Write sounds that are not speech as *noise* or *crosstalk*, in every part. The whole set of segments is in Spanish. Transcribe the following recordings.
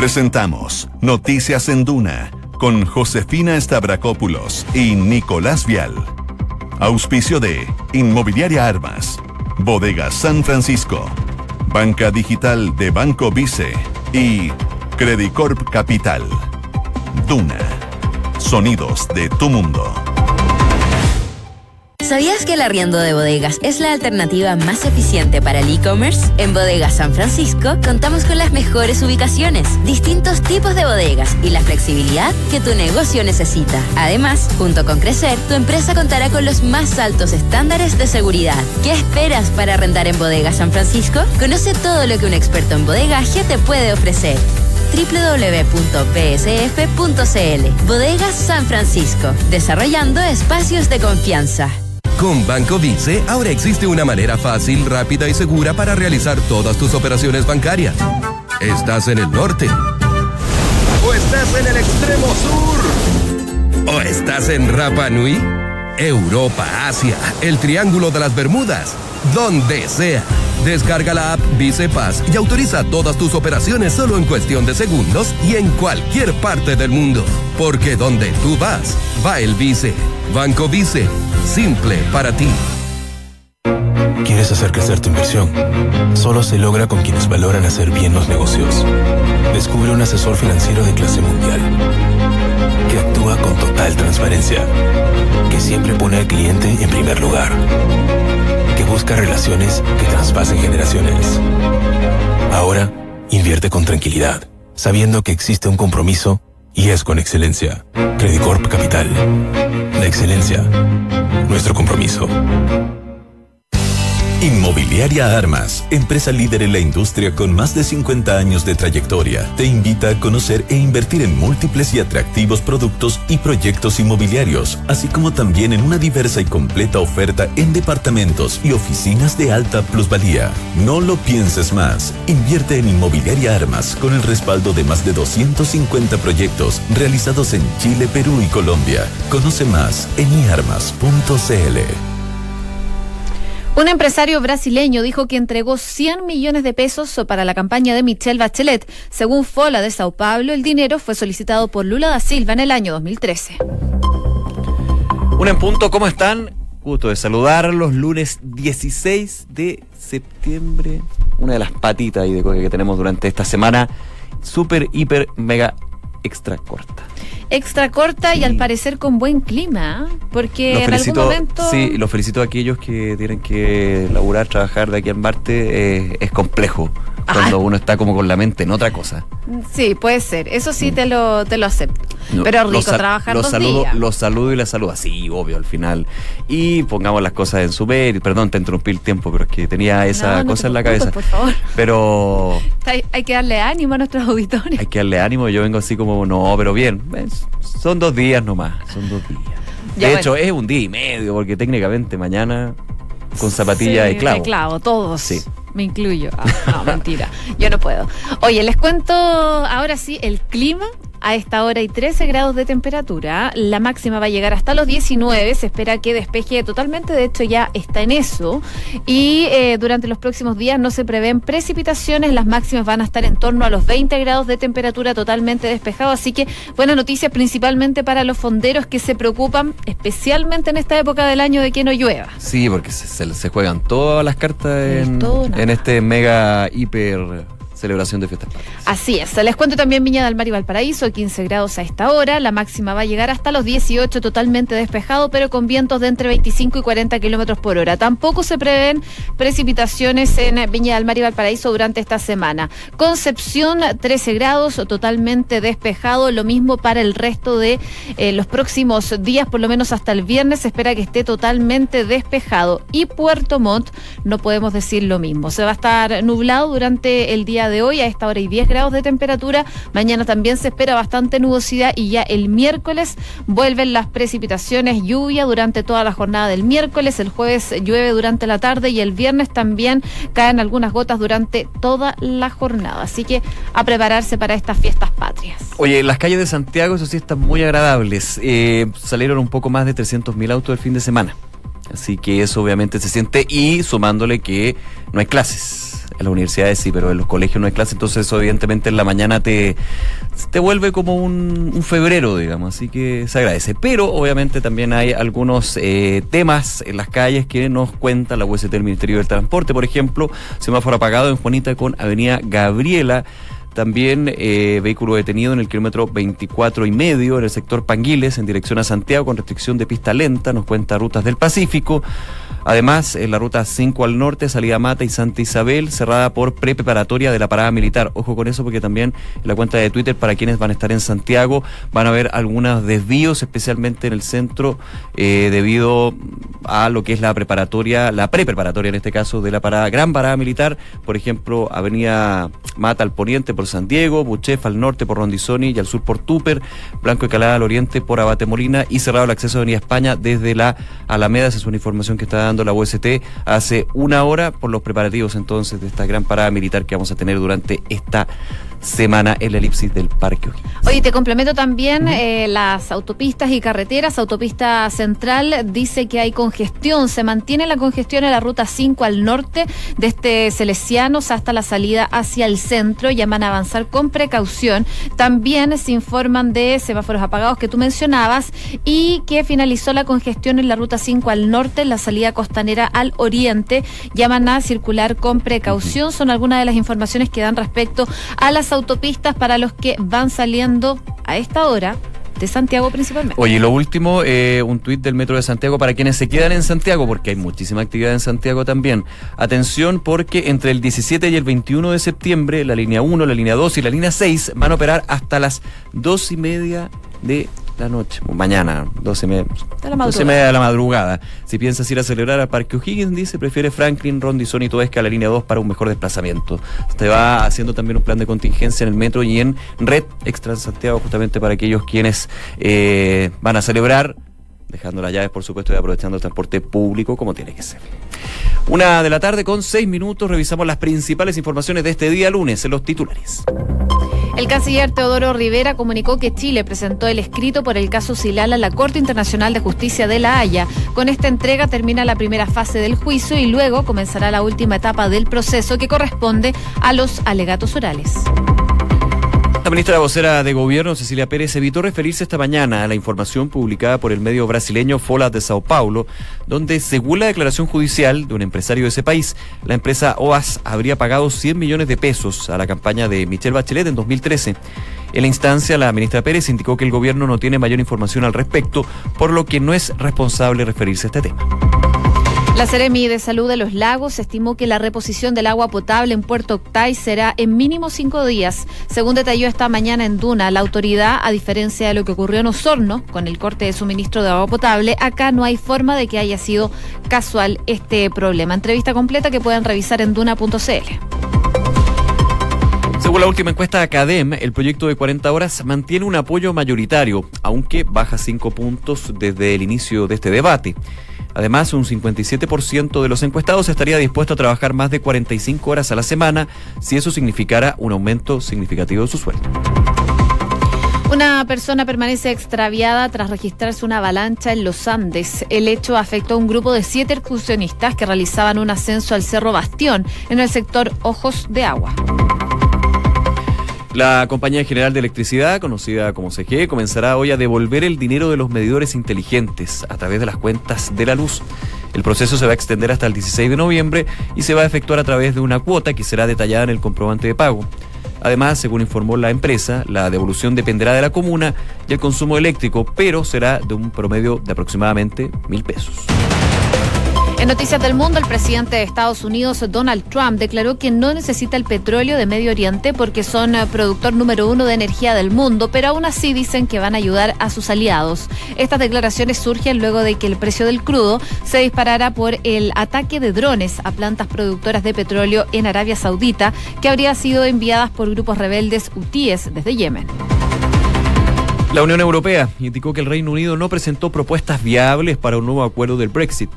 Presentamos Noticias en Duna con Josefina Stavrakopoulos y Nicolás Vial. Auspicio de Inmobiliaria Armas, Bodega San Francisco, Banca Digital de Banco Vice y Credicorp Capital. Duna. Sonidos de tu mundo. ¿Sabías que el arriendo de bodegas es la alternativa más eficiente para el e-commerce? En Bodegas San Francisco contamos con las mejores ubicaciones, distintos tipos de bodegas y la flexibilidad que tu negocio necesita. Además, junto con Crecer, tu empresa contará con los más altos estándares de seguridad. ¿Qué esperas para arrendar en Bodegas San Francisco? Conoce todo lo que un experto en bodegaje te puede ofrecer www.psf.cl Bodegas San Francisco, desarrollando espacios de confianza. Con Banco Vice, ahora existe una manera fácil, rápida y segura para realizar todas tus operaciones bancarias. ¿Estás en el norte? ¿O estás en el extremo sur? ¿O estás en Rapa Nui? Europa, Asia, el Triángulo de las Bermudas, donde sea. Descarga la app Vice Paz y autoriza todas tus operaciones solo en cuestión de segundos y en cualquier parte del mundo. Porque donde tú vas, va el Vice. Banco Vice, simple para ti. ¿Quieres hacer crecer tu inversión? Solo se logra con quienes valoran hacer bien los negocios. Descubre un asesor financiero de clase mundial que actúa con total transparencia, que siempre pone al cliente en primer lugar que busca relaciones que traspasen generaciones. Ahora, invierte con tranquilidad, sabiendo que existe un compromiso y es con excelencia. Credicorp Capital. Excelencia. Nuestro compromiso. Inmobiliaria Armas, empresa líder en la industria con más de 50 años de trayectoria, te invita a conocer e invertir en múltiples y atractivos productos y proyectos inmobiliarios, así como también en una diversa y completa oferta en departamentos y oficinas de alta plusvalía. No lo pienses más. Invierte en Inmobiliaria Armas con el respaldo de más de 250 proyectos realizados en Chile, Perú y Colombia. Conoce más en iarmas.cl. Un empresario brasileño dijo que entregó 100 millones de pesos para la campaña de Michelle Bachelet. Según Fola de Sao Paulo, el dinero fue solicitado por Lula da Silva en el año 2013. Un en punto, ¿cómo están? Gusto de saludarlos. Lunes 16 de septiembre. Una de las patitas y de cosas que tenemos durante esta semana. Súper, hiper, mega, extra corta extra corta y al parecer con buen clima, ¿ah? porque en algún momento... Sí, los felicito a aquellos que tienen que laburar, trabajar de aquí en Marte, eh, es complejo cuando uno está como con la mente en otra cosa. Sí, puede ser. Eso sí mm. te lo, te lo acepto. Pero rico trabajar los saludo, Los saludo y les saludo así, obvio, al final. Y pongamos las cosas en su ver. Perdón, te interrumpí el tiempo, pero es que tenía esa cosa en la cabeza. Por favor. Pero... *laughs* Hay, que darle ánimo a nuestros auditores. Hay que darle ánimo. Yo vengo así como, no, pero bien. Son dos días nomás. Son dos días. de hecho, es un día y medio, porque técnicamente mañana con zapatillas de clavo. De clavo, todos. Sí. Me incluyo. Ah, no, mentira. Yo no puedo. Oye, les cuento ahora sí el clima a esta hora hay 13 grados de temperatura. La máxima va a llegar hasta los 19. Se espera que despeje totalmente. De hecho, ya está en eso. Y eh, durante los próximos días no se prevén precipitaciones. Las máximas van a estar en torno a los 20 grados de temperatura totalmente despejado. Así que buena noticia principalmente para los fonderos que se preocupan, especialmente en esta época del año, de que no llueva. Sí, porque se, se juegan todas las cartas en, en este mega hiper celebración de fiestas Así es. Les cuento también Viña del Mar y Valparaíso, 15 grados a esta hora. La máxima va a llegar hasta los 18, totalmente despejado, pero con vientos de entre 25 y 40 kilómetros por hora. Tampoco se prevén precipitaciones en Viña del Mar y Valparaíso durante esta semana. Concepción, 13 grados, totalmente despejado. Lo mismo para el resto de eh, los próximos días, por lo menos hasta el viernes, se espera que esté totalmente despejado. Y Puerto Montt, no podemos decir lo mismo. Se va a estar nublado durante el día de hoy. A esta hora hay 10 grados de temperatura. Mañana también se espera bastante nubosidad y ya el miércoles vuelven las precipitaciones, lluvia durante toda la jornada del miércoles. El jueves llueve durante la tarde y el viernes también caen algunas gotas durante toda la jornada. Así que a prepararse para estas fiestas patrias. Oye, las calles de Santiago, eso sí, están muy agradables. Eh, salieron un poco más de 300.000 autos el fin de semana. Así que eso obviamente se siente y sumándole que no hay clases En las universidades sí, pero en los colegios no hay clase, entonces eso evidentemente en la mañana te, te vuelve como un, un febrero, digamos, así que se agradece. Pero obviamente también hay algunos eh, temas en las calles que nos cuenta la UST del Ministerio del Transporte, por ejemplo, semáforo apagado en Juanita con Avenida Gabriela. También eh, vehículo detenido en el kilómetro 24 y medio en el sector Panguiles en dirección a Santiago con restricción de pista lenta, nos cuenta Rutas del Pacífico. Además, en la ruta 5 al norte, salida Mata y Santa Isabel, cerrada por preparatoria de la parada militar. Ojo con eso porque también en la cuenta de Twitter, para quienes van a estar en Santiago, van a haber algunos desvíos, especialmente en el centro, eh, debido a lo que es la preparatoria, la prepreparatoria en este caso, de la parada, gran parada militar. Por ejemplo, Avenida Mata al poniente por San Diego, Buchef al norte por Rondizoni y al sur por Tupper, Blanco y Calada al oriente por Abate Molina y cerrado el acceso a Avenida España desde la Alameda. Esa es una información que está la UST hace una hora por los preparativos entonces de esta gran parada militar que vamos a tener durante esta semana en la elipsis del Parque Oye, te complemento también eh, las autopistas y carreteras. Autopista Central dice que hay congestión. Se mantiene la congestión en la ruta 5 al norte de este Celesianos hasta la salida hacia el centro. Llaman a avanzar con precaución. También se informan de semáforos apagados que tú mencionabas y que finalizó la congestión en la ruta 5 al norte, en la salida costanera al oriente. Llaman a circular con precaución. Son algunas de las informaciones que dan respecto a las autopistas para los que van saliendo a esta hora de Santiago principalmente. Oye, lo último, eh, un tuit del Metro de Santiago para quienes se quedan en Santiago, porque hay muchísima actividad en Santiago también. Atención, porque entre el 17 y el 21 de septiembre, la línea 1, la línea 2 y la línea 6 van a operar hasta las 2 y media de la noche, mañana, 12 y media, de la madrugada. Si piensas ir a celebrar al Parque O'Higgins, dice, prefiere Franklin, Rondison y Toesca la línea 2 para un mejor desplazamiento. Te va haciendo también un plan de contingencia en el metro y en Red Extra Santiago, justamente para aquellos quienes eh, van a celebrar dejando las llaves, por supuesto, y aprovechando el transporte público como tiene que ser. Una de la tarde con seis minutos, revisamos las principales informaciones de este día lunes en los titulares. El canciller Teodoro Rivera comunicó que Chile presentó el escrito por el caso Silal a la Corte Internacional de Justicia de La Haya. Con esta entrega termina la primera fase del juicio y luego comenzará la última etapa del proceso que corresponde a los alegatos orales. La ministra vocera de Gobierno, Cecilia Pérez, evitó referirse esta mañana a la información publicada por el medio brasileño Fola de Sao Paulo, donde, según la declaración judicial de un empresario de ese país, la empresa OAS habría pagado 100 millones de pesos a la campaña de Michelle Bachelet en 2013. En la instancia, la ministra Pérez indicó que el gobierno no tiene mayor información al respecto, por lo que no es responsable referirse a este tema. La Seremi de Salud de los Lagos estimó que la reposición del agua potable en Puerto Octay será en mínimo cinco días. Según detalló esta mañana en Duna, la autoridad, a diferencia de lo que ocurrió en Osorno, con el corte de suministro de agua potable, acá no hay forma de que haya sido casual este problema. Entrevista completa que pueden revisar en duna.cl. Según la última encuesta de Academ, el proyecto de 40 horas mantiene un apoyo mayoritario, aunque baja cinco puntos desde el inicio de este debate. Además, un 57% de los encuestados estaría dispuesto a trabajar más de 45 horas a la semana si eso significara un aumento significativo de su sueldo. Una persona permanece extraviada tras registrarse una avalancha en los Andes. El hecho afectó a un grupo de siete excursionistas que realizaban un ascenso al Cerro Bastión en el sector Ojos de Agua. La Compañía General de Electricidad, conocida como CG, comenzará hoy a devolver el dinero de los medidores inteligentes a través de las cuentas de la luz. El proceso se va a extender hasta el 16 de noviembre y se va a efectuar a través de una cuota que será detallada en el comprobante de pago. Además, según informó la empresa, la devolución dependerá de la comuna y el consumo eléctrico, pero será de un promedio de aproximadamente mil pesos. En Noticias del Mundo, el presidente de Estados Unidos, Donald Trump, declaró que no necesita el petróleo de Medio Oriente porque son eh, productor número uno de energía del mundo, pero aún así dicen que van a ayudar a sus aliados. Estas declaraciones surgen luego de que el precio del crudo se disparara por el ataque de drones a plantas productoras de petróleo en Arabia Saudita, que habría sido enviadas por grupos rebeldes hutíes desde Yemen. La Unión Europea indicó que el Reino Unido no presentó propuestas viables para un nuevo acuerdo del Brexit.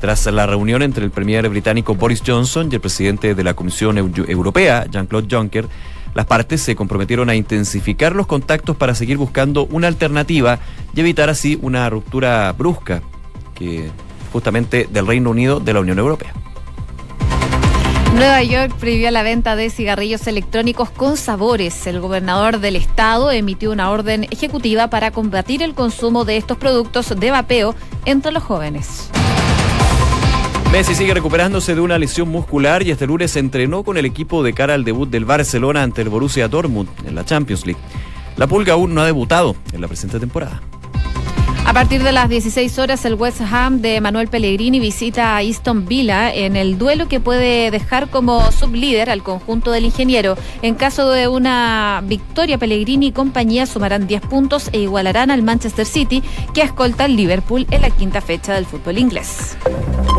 Tras la reunión entre el premier británico Boris Johnson y el presidente de la Comisión Europea, Jean-Claude Juncker, las partes se comprometieron a intensificar los contactos para seguir buscando una alternativa y evitar así una ruptura brusca que justamente del Reino Unido de la Unión Europea. Nueva York prohibió la venta de cigarrillos electrónicos con sabores. El gobernador del estado emitió una orden ejecutiva para combatir el consumo de estos productos de vapeo entre los jóvenes. Messi sigue recuperándose de una lesión muscular y este lunes se entrenó con el equipo de cara al debut del Barcelona ante el Borussia Dortmund en la Champions League. La Pulga aún no ha debutado en la presente temporada. A partir de las 16 horas, el West Ham de Manuel Pellegrini visita a Easton Villa en el duelo que puede dejar como sublíder al conjunto del ingeniero. En caso de una victoria, Pellegrini y compañía sumarán 10 puntos e igualarán al Manchester City, que escolta al Liverpool en la quinta fecha del fútbol inglés.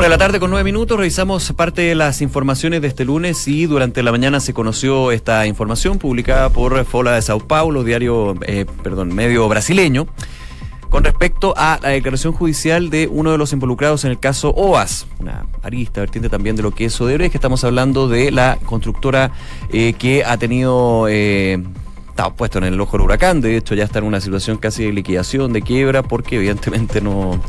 Bueno, la tarde con nueve minutos revisamos parte de las informaciones de este lunes y durante la mañana se conoció esta información publicada por Fola de Sao Paulo, diario, eh, perdón, medio brasileño con respecto a la declaración judicial de uno de los involucrados en el caso OAS, una arista vertiente también de lo que es Odebrecht, que estamos hablando de la constructora eh, que ha tenido... Eh, puesto en el ojo del huracán, de hecho ya está en una situación casi de liquidación, de quiebra, porque evidentemente no...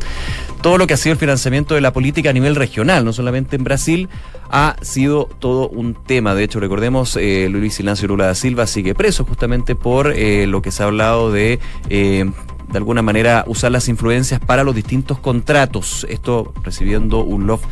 Todo lo que ha sido el financiamiento de la política a nivel regional, no solamente en Brasil, ha sido todo un tema. De hecho, recordemos, eh, Luis Silencio Lula da Silva sigue preso justamente por eh, lo que se ha hablado de eh, de alguna manera usar las influencias para los distintos contratos. Esto recibiendo un love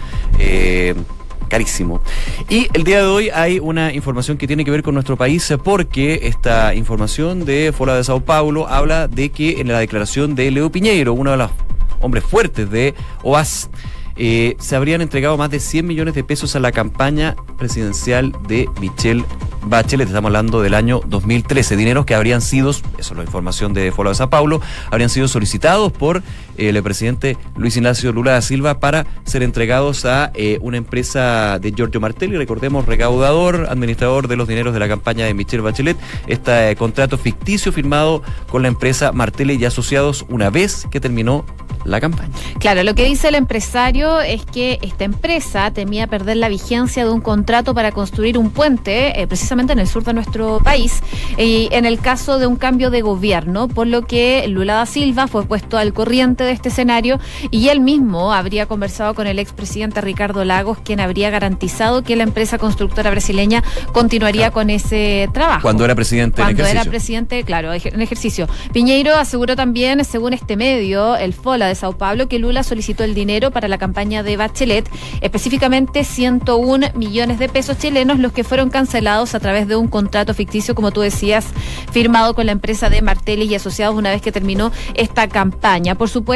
carísimo. Y el día de hoy hay una información que tiene que ver con nuestro país porque esta información de Fola de Sao Paulo habla de que en la declaración de Leo Piñeiro, uno de los hombres fuertes de OAS, eh, se habrían entregado más de 100 millones de pesos a la campaña presidencial de Michelle Bachelet, estamos hablando del año 2013, dineros que habrían sido, eso es la información de Foro de Sao Paulo, habrían sido solicitados por el presidente Luis Ignacio Lula da Silva para ser entregados a eh, una empresa de Giorgio Martelli, recordemos, recaudador, administrador de los dineros de la campaña de Michelle Bachelet, este eh, contrato ficticio firmado con la empresa Martelli y Asociados una vez que terminó la campaña. Claro, lo que dice el empresario es que esta empresa temía perder la vigencia de un contrato para construir un puente, eh, precisamente en el sur de nuestro país, y en el caso de un cambio de gobierno, por lo que Lula da Silva fue puesto al corriente de este escenario y él mismo habría conversado con el expresidente Ricardo Lagos, quien habría garantizado que la empresa constructora brasileña continuaría con ese trabajo. Cuando era presidente Cuando era presidente, claro, en ejercicio. Piñeiro aseguró también, según este medio, el FOLA de Sao Paulo, que Lula solicitó el dinero para la campaña de Bachelet, específicamente 101 millones de pesos chilenos, los que fueron cancelados a través de un contrato ficticio, como tú decías, firmado con la empresa de Martelli y Asociados una vez que terminó esta campaña. Por supuesto,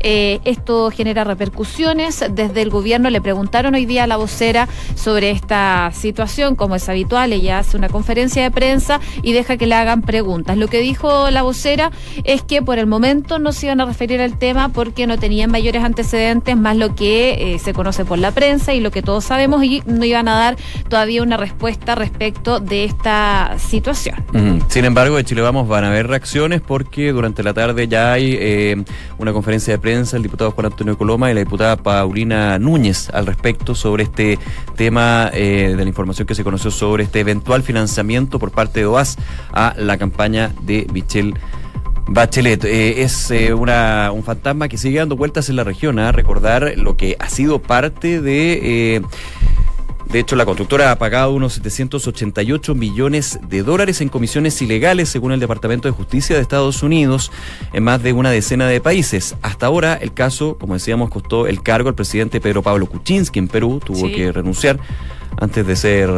eh, esto genera repercusiones. Desde el gobierno le preguntaron hoy día a la vocera sobre esta situación, como es habitual, ella hace una conferencia de prensa y deja que le hagan preguntas. Lo que dijo la vocera es que por el momento no se iban a referir al tema porque no tenían mayores antecedentes, más lo que eh, se conoce por la prensa y lo que todos sabemos, y no iban a dar todavía una respuesta respecto de esta situación. Sin embargo, de Chile Vamos van a haber reacciones porque durante la tarde ya hay eh, una conferencia de prensa, el diputado Juan Antonio Coloma y la diputada Paulina Núñez al respecto sobre este tema eh, de la información que se conoció sobre este eventual financiamiento por parte de OAS a la campaña de Michelle Bachelet. Eh, es eh, una, un fantasma que sigue dando vueltas en la región, a recordar lo que ha sido parte de... Eh, de hecho, la constructora ha pagado unos 788 millones de dólares en comisiones ilegales, según el Departamento de Justicia de Estados Unidos, en más de una decena de países. Hasta ahora, el caso, como decíamos, costó el cargo al presidente Pedro Pablo Kuczynski en Perú, tuvo que renunciar antes de ser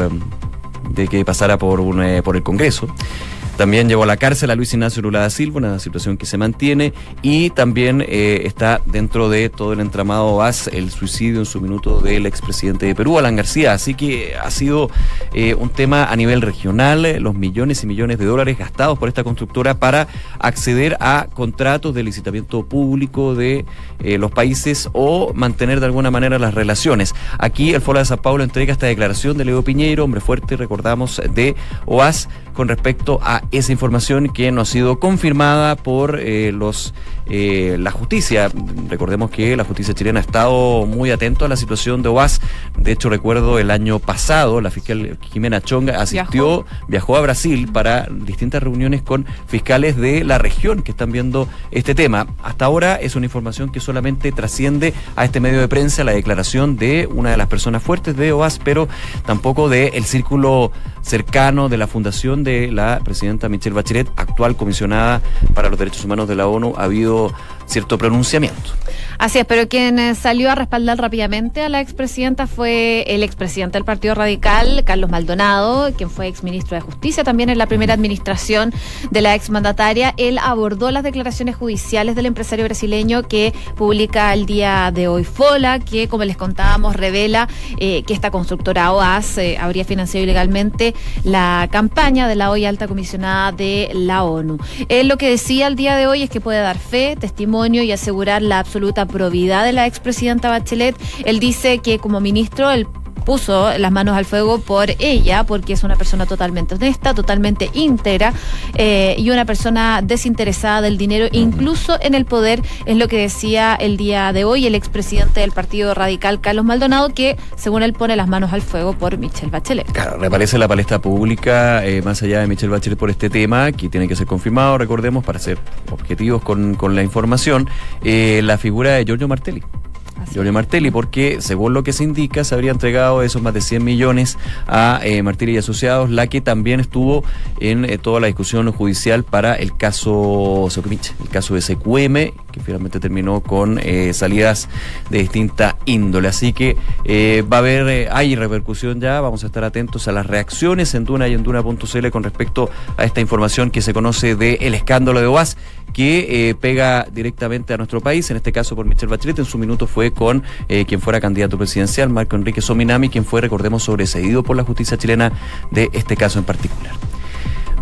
de que pasara por, un, por el Congreso. También llevó a la cárcel a Luis Ignacio Lula da Silva, una situación que se mantiene, y también eh, está dentro de todo el entramado VAS el suicidio en su minuto del expresidente de Perú, Alan García. Así que ha sido eh, un tema a nivel regional, eh, los millones y millones de dólares gastados por esta constructora para acceder a contratos de licitamiento público de los países o mantener de alguna manera las relaciones. Aquí el Foro de Sao Paulo entrega esta declaración de Leo Piñeiro, hombre fuerte, recordamos, de OAS con respecto a esa información que no ha sido confirmada por eh, los eh, la justicia. Recordemos que la justicia chilena ha estado muy atento a la situación de OAS. De hecho, recuerdo el año pasado, la fiscal Jimena Chonga asistió, viajó, a Brasil para distintas reuniones con fiscales de la región que están viendo este tema. Hasta ahora es una información que solamente trasciende a este medio de prensa la declaración de una de las personas fuertes de OAS, pero tampoco del el círculo cercano de la fundación de la presidenta Michelle Bachelet, actual comisionada para los derechos humanos de la ONU. Ha habido certo pronunciamento. Así es, pero quien eh, salió a respaldar rápidamente a la expresidenta fue el expresidente del Partido Radical, Carlos Maldonado, quien fue exministro de Justicia también en la primera administración de la exmandataria. Él abordó las declaraciones judiciales del empresario brasileño que publica el día de hoy FOLA, que como les contábamos revela eh, que esta constructora OAS eh, habría financiado ilegalmente la campaña de la hoy alta comisionada de la ONU. Él lo que decía el día de hoy es que puede dar fe, testimonio y asegurar la absoluta probidad de la expresidenta Bachelet. Él dice que como ministro el puso las manos al fuego por ella, porque es una persona totalmente honesta, totalmente íntegra eh, y una persona desinteresada del dinero, incluso en el poder, es lo que decía el día de hoy el expresidente del Partido Radical, Carlos Maldonado, que según él pone las manos al fuego por Michelle Bachelet. Claro, reaparece la palestra pública, eh, más allá de Michelle Bachelet, por este tema, que tiene que ser confirmado, recordemos, para ser objetivos con, con la información, eh, la figura de Giorgio Martelli. Giorgio Martelli, porque según lo que se indica, se habría entregado esos más de 100 millones a eh, Martelli y Asociados, la que también estuvo en eh, toda la discusión judicial para el caso el caso de SQM, que finalmente terminó con eh, salidas de distinta índole. Así que va a haber, hay repercusión ya, vamos a estar atentos a las reacciones en Duna y en Duna.cl con respecto a esta información que se conoce del el escándalo de OAS que eh, pega directamente a nuestro país, en este caso por Michelle Bachelet, en su minuto fue con eh, quien fuera candidato presidencial, Marco Enrique Sominami, quien fue, recordemos, sobreseído por la justicia chilena de este caso en particular.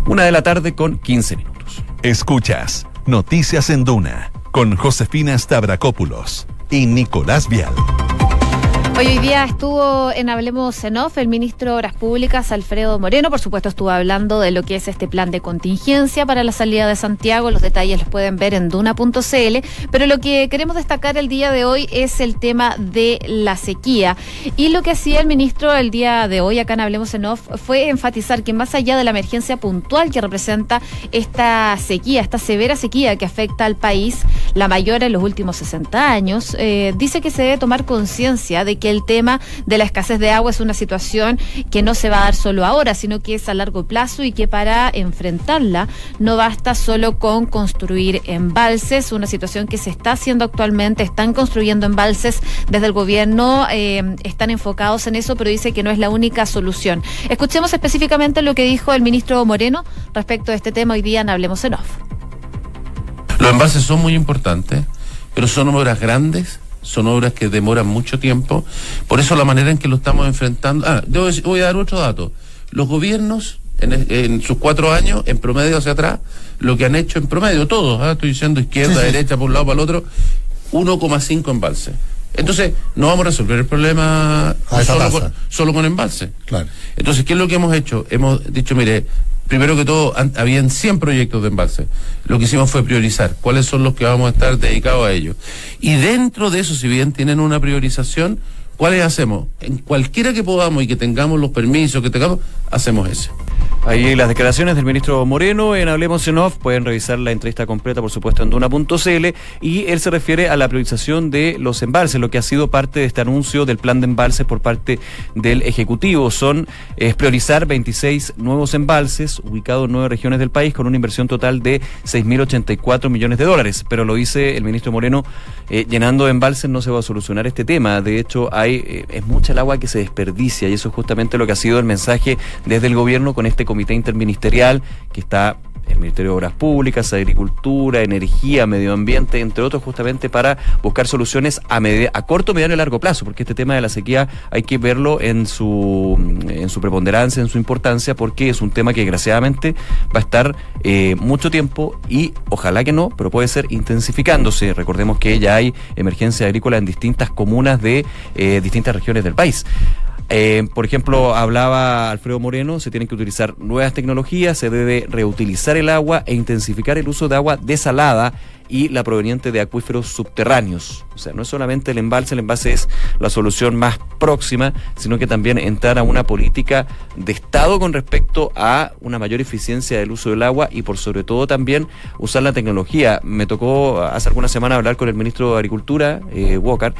Una de la tarde con 15 minutos. Escuchas Noticias en Duna con Josefina Stavrakopoulos y Nicolás Vial. Hoy, día estuvo en Hablemos en Off el ministro de Obras Públicas, Alfredo Moreno. Por supuesto, estuvo hablando de lo que es este plan de contingencia para la salida de Santiago. Los detalles los pueden ver en duna.cl. Pero lo que queremos destacar el día de hoy es el tema de la sequía. Y lo que hacía el ministro el día de hoy, acá en Hablemos en Off, fue enfatizar que más allá de la emergencia puntual que representa esta sequía, esta severa sequía que afecta al país, la mayor en los últimos 60 años, eh, dice que se debe tomar conciencia de que el tema de la escasez de agua es una situación que no se va a dar solo ahora, sino que es a largo plazo y que para enfrentarla no basta solo con construir embalses, una situación que se está haciendo actualmente, están construyendo embalses desde el gobierno, eh, están enfocados en eso, pero dice que no es la única solución. Escuchemos específicamente lo que dijo el ministro Moreno respecto a este tema hoy día en Hablemos en Off. Los embalses son muy importantes, pero son obras grandes son obras que demoran mucho tiempo. Por eso la manera en que lo estamos enfrentando. Ah, voy a dar otro dato. Los gobiernos, en, sus cuatro años, en promedio hacia atrás, lo que han hecho en promedio, todos, ¿ah? estoy diciendo izquierda, derecha, por un lado, para el otro, 1,5 embalses. Entonces, no vamos a resolver el problema solo con, solo con, embalse. Claro. Entonces, ¿qué es lo que hemos hecho? Hemos dicho, mire, primero que todo, habían 100 proyectos de embalse. Lo que hicimos fue priorizar cuáles son los que vamos a estar dedicados a ellos. Y dentro de eso, si bien tienen una priorización, ¿cuáles hacemos? En cualquiera que podamos y que tengamos los permisos, que tengamos, hacemos ese. Ahí las declaraciones del ministro Moreno en Hablemos en Off. Pueden revisar la entrevista completa, por supuesto, en duna.cl. Y él se refiere a la priorización de los embalses, lo que ha sido parte de este anuncio del plan de embalses por parte del Ejecutivo. Son es priorizar 26 nuevos embalses ubicados en nueve regiones del país con una inversión total de 6.084 millones de dólares. Pero lo dice el ministro Moreno, eh, llenando embalses no se va a solucionar este tema. De hecho, hay eh, es mucha el agua que se desperdicia y eso es justamente lo que ha sido el mensaje desde el gobierno con este comité interministerial que está el Ministerio de Obras Públicas, Agricultura, Energía, Medio Ambiente, entre otros, justamente para buscar soluciones a, a corto, mediano y largo plazo, porque este tema de la sequía hay que verlo en su, en su preponderancia, en su importancia, porque es un tema que desgraciadamente va a estar eh, mucho tiempo y ojalá que no, pero puede ser intensificándose. Recordemos que ya hay emergencia agrícola en distintas comunas de eh, distintas regiones del país. Eh, por ejemplo, hablaba Alfredo Moreno, se tienen que utilizar nuevas tecnologías, se debe reutilizar el agua e intensificar el uso de agua desalada y la proveniente de acuíferos subterráneos. O sea, no es solamente el embalse, el embalse es la solución más próxima, sino que también entrar a una política de Estado con respecto a una mayor eficiencia del uso del agua y por sobre todo también usar la tecnología. Me tocó hace algunas semanas hablar con el ministro de Agricultura, eh, Walker,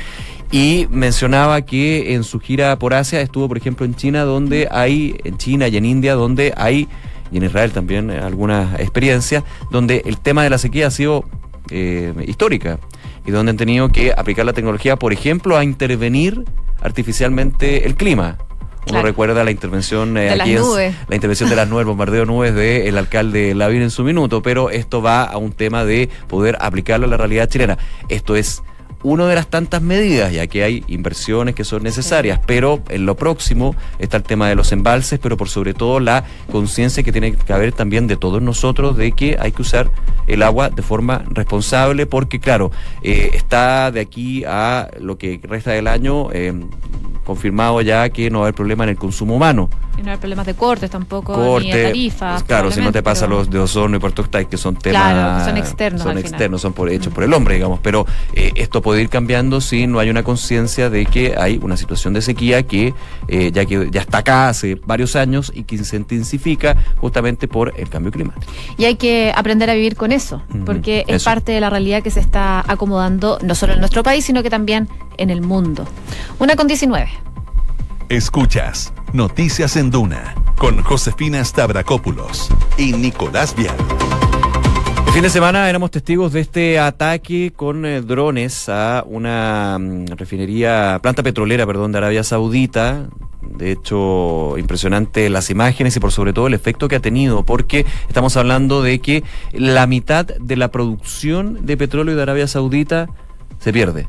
y mencionaba que en su gira por Asia estuvo, por ejemplo, en China, donde hay, en China y en India, donde hay, y en Israel también, algunas experiencias, donde el tema de la sequía ha sido eh, histórica y donde han tenido que aplicar la tecnología, por ejemplo, a intervenir artificialmente el clima. Uno Claro. recuerda la intervención eh, De las aquí en- nubes. la intervención de las nubes, el bombardeo de nubes del alcalde Lavín en su minuto, pero esto va a un tema de poder aplicarlo a la realidad chilena. Esto es una de las tantas medidas, ya que hay inversiones que son necesarias, pero en lo próximo está el tema de los embalses, pero por sobre todo la conciencia que tiene que haber también de todos nosotros de que hay que usar el agua de forma responsable, porque claro, eh, está de aquí a lo que resta del año eh, confirmado ya que no va a haber problema en el consumo humano Y no hay problemas de cortes tampoco, ni de corte. tarifas. claro, si no te pasa pero- los de Osorno y Puerto que son temas. Claro, son externos Son al final. Mm. externos, son por, hechos por el hombre, digamos. Pero eh, esto puede ir cambiando si no hay una conciencia de que hay una situación de sequía que eh, ya que ya está acá hace varios años y que se intensifica justamente por el cambio climático. Y hay que aprender a vivir con eso, porque es eso. parte de la realidad que se está acomodando no solo en nuestro país, sino que también en el mundo. Una con 19. Escuchas Noticias en Duna con Josefina Stavrakopoulos y Nicolás Vial. El fin de semana éramos testigos de este ataque con eh, drones a una mm, refinería, planta petrolera, perdón, de Arabia Saudita. De hecho, impresionante las imágenes y por sobre todo el efecto que ha tenido, porque estamos hablando de que la mitad de la producción de petróleo de Arabia Saudita se pierde.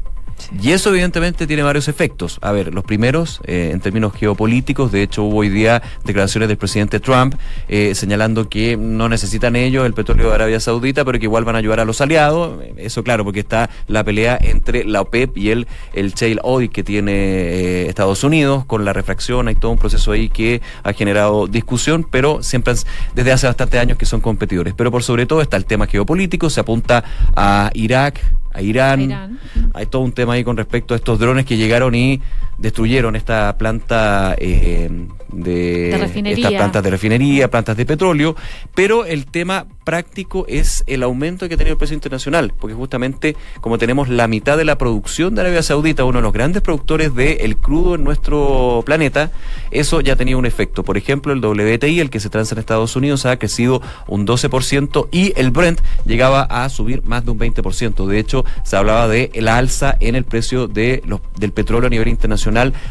Y eso evidentemente tiene varios efectos. A ver, los primeros, eh, en términos geopolíticos, de hecho hubo hoy día declaraciones del presidente Trump eh, señalando que no necesitan ellos el petróleo de Arabia Saudita, pero que igual van a ayudar a los aliados. Eso claro, porque está la pelea entre la OPEP y el, el shale oil que tiene eh, Estados Unidos, con la refracción, hay todo un proceso ahí que ha generado discusión, pero siempre desde hace bastantes años que son competidores. Pero por sobre todo está el tema geopolítico, se apunta a Irak, a Irán. A Irán. Hay todo un tema ahí con respecto a estos drones que llegaron y destruyeron esta planta eh, de, De refinería. estas plantas de refinería, plantas de petróleo, pero el tema práctico es el aumento que ha tenido el precio internacional, porque justamente como tenemos la mitad de la producción de Arabia Saudita, uno de los grandes productores del crudo en nuestro planeta, eso ya tenía un efecto. Por ejemplo, el WTI, el que se transa en Estados Unidos, ha crecido un 12% y el Brent llegaba a subir más de un 20%. De hecho, se hablaba de la alza en el precio de los, del petróleo a nivel internacional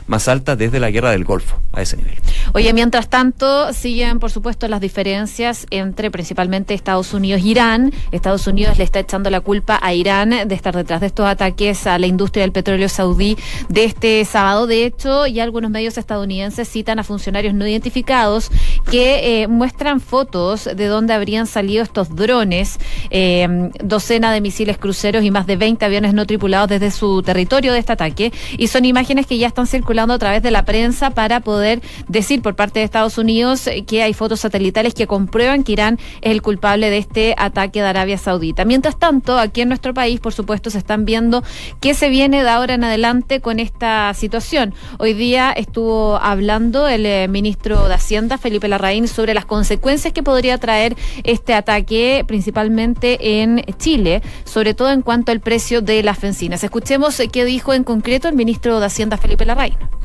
más alta desde la guerra del Golfo, a ese nivel. Oye, mientras tanto, siguen, por supuesto, las diferencias entre principalmente Estados Unidos e Irán. Estados Unidos le está echando la culpa a Irán de estar detrás de estos ataques a la industria del petróleo saudí de este sábado. De hecho, ya algunos medios estadounidenses citan a funcionarios no identificados que eh, muestran fotos de dónde habrían salido estos drones, eh, docena de misiles cruceros y más de 20 aviones no tripulados desde su territorio de este ataque. Y son imágenes que ya están circulando a través de la prensa para poder decir por parte de Estados Unidos eh, que hay fotos satelitales que comprueban que Irán es el culpable de este ataque de Arabia Saudita. Mientras tanto, aquí en nuestro país, por supuesto, se están viendo qué se viene de ahora en adelante con esta situación. Hoy día estuvo hablando el eh, ministro de Hacienda, Felipe Larraín, sobre las consecuencias que podría traer este ataque, principalmente en Chile, sobre todo en cuanto al precio de las bencinas. Escuchemos eh, qué dijo en concreto el ministro de Hacienda, Felipe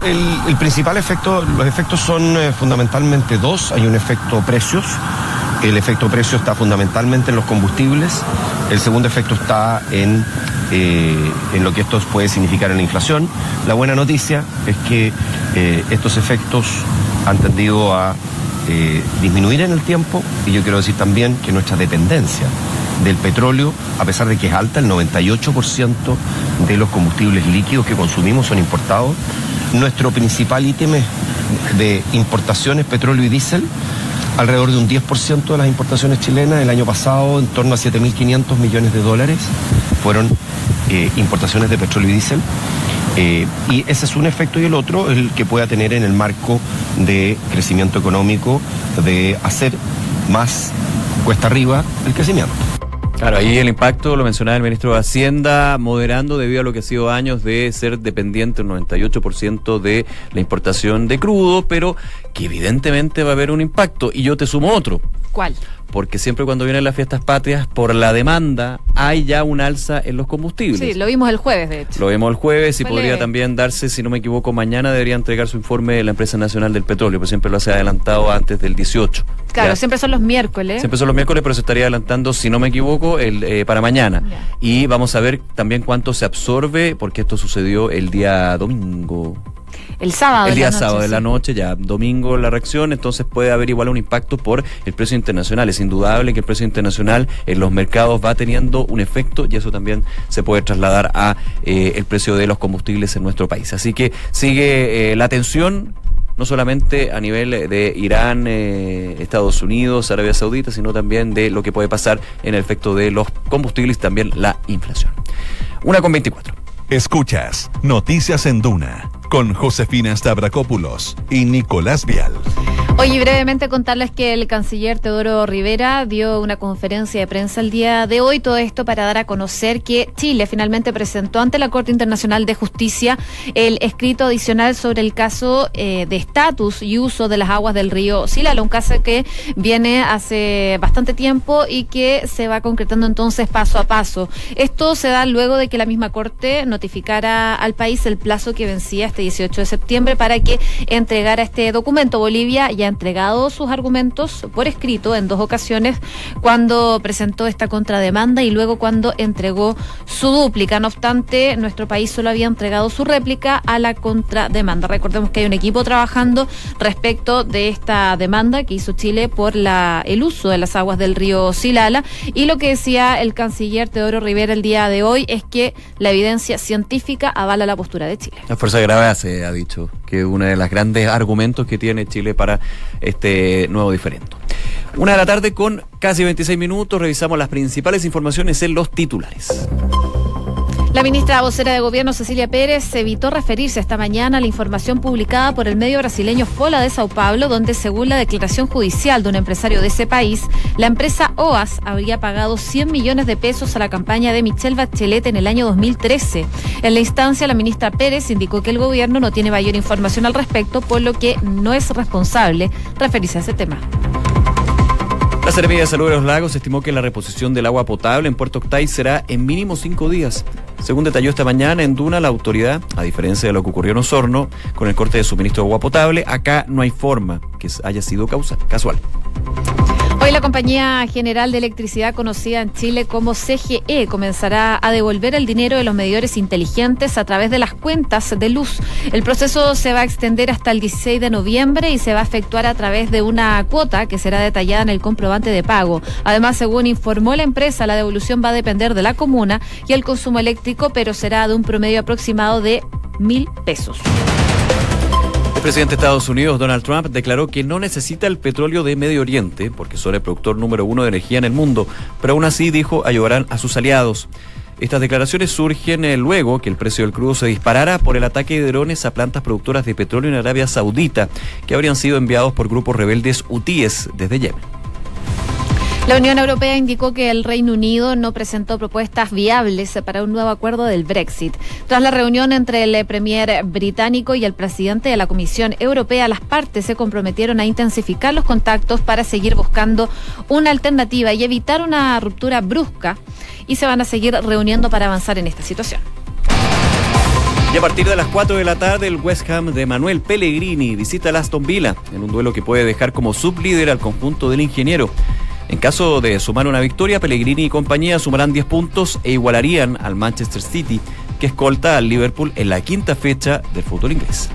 El, principal efecto, los efectos son eh, fundamentalmente dos. Hay un efecto precios. El efecto precio está fundamentalmente en los combustibles. El segundo efecto está en, eh, en lo que esto puede significar en la inflación. La buena noticia es que eh, estos efectos han tendido a disminuir en el tiempo y yo quiero decir también que nuestra dependencia del petróleo, a pesar de que es alta, el 98% de los combustibles líquidos que consumimos son importados. Nuestro principal ítem es de importaciones, petróleo y diésel, alrededor de un 10% de las importaciones chilenas. El año pasado, en torno a 7.500 millones de dólares fueron eh, importaciones de petróleo y diésel. Eh, y ese es un efecto y el otro es el que pueda tener en el marco de crecimiento económico, de hacer más cuesta arriba el crecimiento. Claro, ahí el impacto lo mencionaba el ministro de Hacienda, moderando debido a lo que ha sido años de ser dependiente un 98% de la importación de crudo, pero que evidentemente va a haber un impacto. Y yo te sumo otro. ¿Cuál? porque siempre cuando vienen las fiestas patrias, por la demanda, hay ya un alza en los combustibles. Sí, lo vimos el jueves, de hecho. Lo vimos el jueves y podría también darse, si no me equivoco, mañana debería entregar su informe la empresa nacional del petróleo, pues siempre lo hace adelantado antes del 18. Claro, Ya. siempre son los miércoles. Se empezó los miércoles, pero se estaría adelantando, si no me equivoco, el, eh, para mañana. Ya. Y vamos a ver también cuánto se absorbe, porque esto sucedió el día domingo. El sábado. el de día la noche, sábado de la sí. noche, ya domingo la reacción, entonces puede haber igual un impacto por el precio internacional. Es indudable que el precio internacional en los mercados va teniendo un efecto y eso también se puede trasladar a eh, el precio de los combustibles en nuestro país. Así que sigue eh, la tensión no solamente a nivel de Irán, eh, Estados Unidos, Arabia Saudita, sino también de lo que puede pasar en el efecto de los combustibles y también la inflación. Una con 24. Escuchas Noticias en Duna con Josefina Stavrakopoulos y Nicolás Vial. Oye, brevemente contarles que el canciller Teodoro Rivera dio una conferencia de prensa el día de hoy, todo esto para dar a conocer que Chile finalmente presentó ante la Corte Internacional de Justicia el escrito adicional sobre el caso eh, de estatus y uso de las aguas del río Silala, un caso que viene hace bastante tiempo y que se va concretando entonces paso a paso. Esto se da luego de que la misma Corte notificara al país el plazo que vencía este 18 de septiembre para que entregara este documento. Bolivia ya ha entregado sus argumentos por escrito en dos ocasiones cuando presentó esta contrademanda y luego cuando entregó su dúplica. No obstante, nuestro país solo había entregado su réplica a la contrademanda. Recordemos que hay un equipo trabajando respecto de esta demanda que hizo Chile por la, el uso de las aguas del río Silala. Y lo que decía el canciller Teodoro Rivera el día de hoy es que la evidencia científica avala la postura de Chile. La Fuerza Grave se ha dicho que uno de los grandes argumentos que tiene Chile para este nuevo diferendo. Una de la tarde con casi 26 minutos, revisamos las principales informaciones en los titulares. La ministra vocera de Gobierno, Cecilia Pérez, evitó referirse esta mañana a la información publicada por el medio brasileño Fola de Sao Paulo, donde, según la declaración judicial de un empresario de ese país, la empresa OAS habría pagado 100 millones de pesos a la campaña de Michelle Bachelet en el año 2013. En la instancia, la ministra Pérez indicó que el gobierno no tiene mayor información al respecto, por lo que no es responsable referirse a ese tema. La Seremía de Salud de los Lagos estimó que la reposición del agua potable en Puerto Octay será en mínimo cinco días. Según detalló esta mañana en Duna, la autoridad, a diferencia de lo que ocurrió en Osorno, con el corte de suministro de agua potable, acá no hay forma que haya sido causa, casual. Hoy la Compañía General de Electricidad, conocida en Chile como CGE, comenzará a devolver el dinero de los medidores inteligentes a través de las cuentas de luz. El proceso se va a extender hasta el 16 de noviembre y se va a efectuar a través de una cuota que será detallada en el comprobante de pago. Además, según informó la empresa, la devolución va a depender de la comuna y el consumo eléctrico, pero será de un promedio aproximado de mil pesos. El presidente de Estados Unidos, Donald Trump, declaró que no necesita el petróleo de Medio Oriente, porque son el productor número uno de energía en el mundo, pero aún así dijo ayudarán a sus aliados. Estas declaraciones surgen eh, luego que el precio del crudo se disparara por el ataque de drones a plantas productoras de petróleo en Arabia Saudita, que habrían sido enviados por grupos rebeldes hutíes desde Yemen. La Unión Europea indicó que el Reino Unido no presentó propuestas viables para un nuevo acuerdo del Brexit. Tras la reunión entre el premier británico y el presidente de la Comisión Europea, las partes se comprometieron a intensificar los contactos para seguir buscando una alternativa y evitar una ruptura brusca y se van a seguir reuniendo para avanzar en esta situación. Y a partir de las 4 de la tarde, el West Ham de Manuel Pellegrini visita al Aston Villa en un duelo que puede dejar como sublíder al conjunto del ingeniero. En caso de sumar una victoria, Pellegrini y compañía sumarán 10 puntos e igualarían al Manchester City, que escolta al Liverpool en la quinta fecha del fútbol inglés.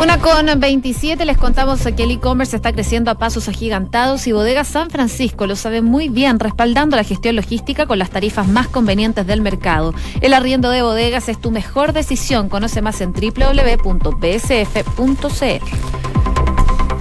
Una con 27, les contamos que el e-commerce está creciendo a pasos agigantados y Bodega San Francisco lo sabe muy bien, respaldando la gestión logística con las tarifas más convenientes del mercado. El arriendo de bodegas es tu mejor decisión. Conoce más en www.bsf.cl.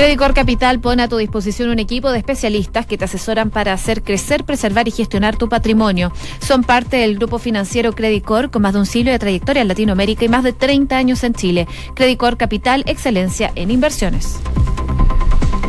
Credicor Capital pone a tu disposición un equipo de especialistas que te asesoran para hacer crecer, preservar y gestionar tu patrimonio. Son parte del grupo financiero Credicor con más de un siglo de trayectoria en Latinoamérica y más de 30 años en Chile. Credicor Capital, excelencia en inversiones.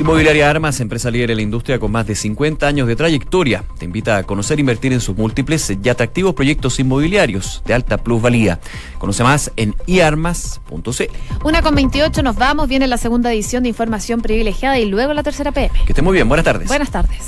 Inmobiliaria Armas, empresa líder en la industria con más de 50 años de trayectoria, te invita a conocer e invertir en sus múltiples y atractivos proyectos inmobiliarios de alta plusvalía. Conoce más en iarmas.c. Una con 28 nos vamos, viene la segunda edición de Información Privilegiada y luego la tercera PM. Que esté muy bien, buenas tardes. Buenas tardes.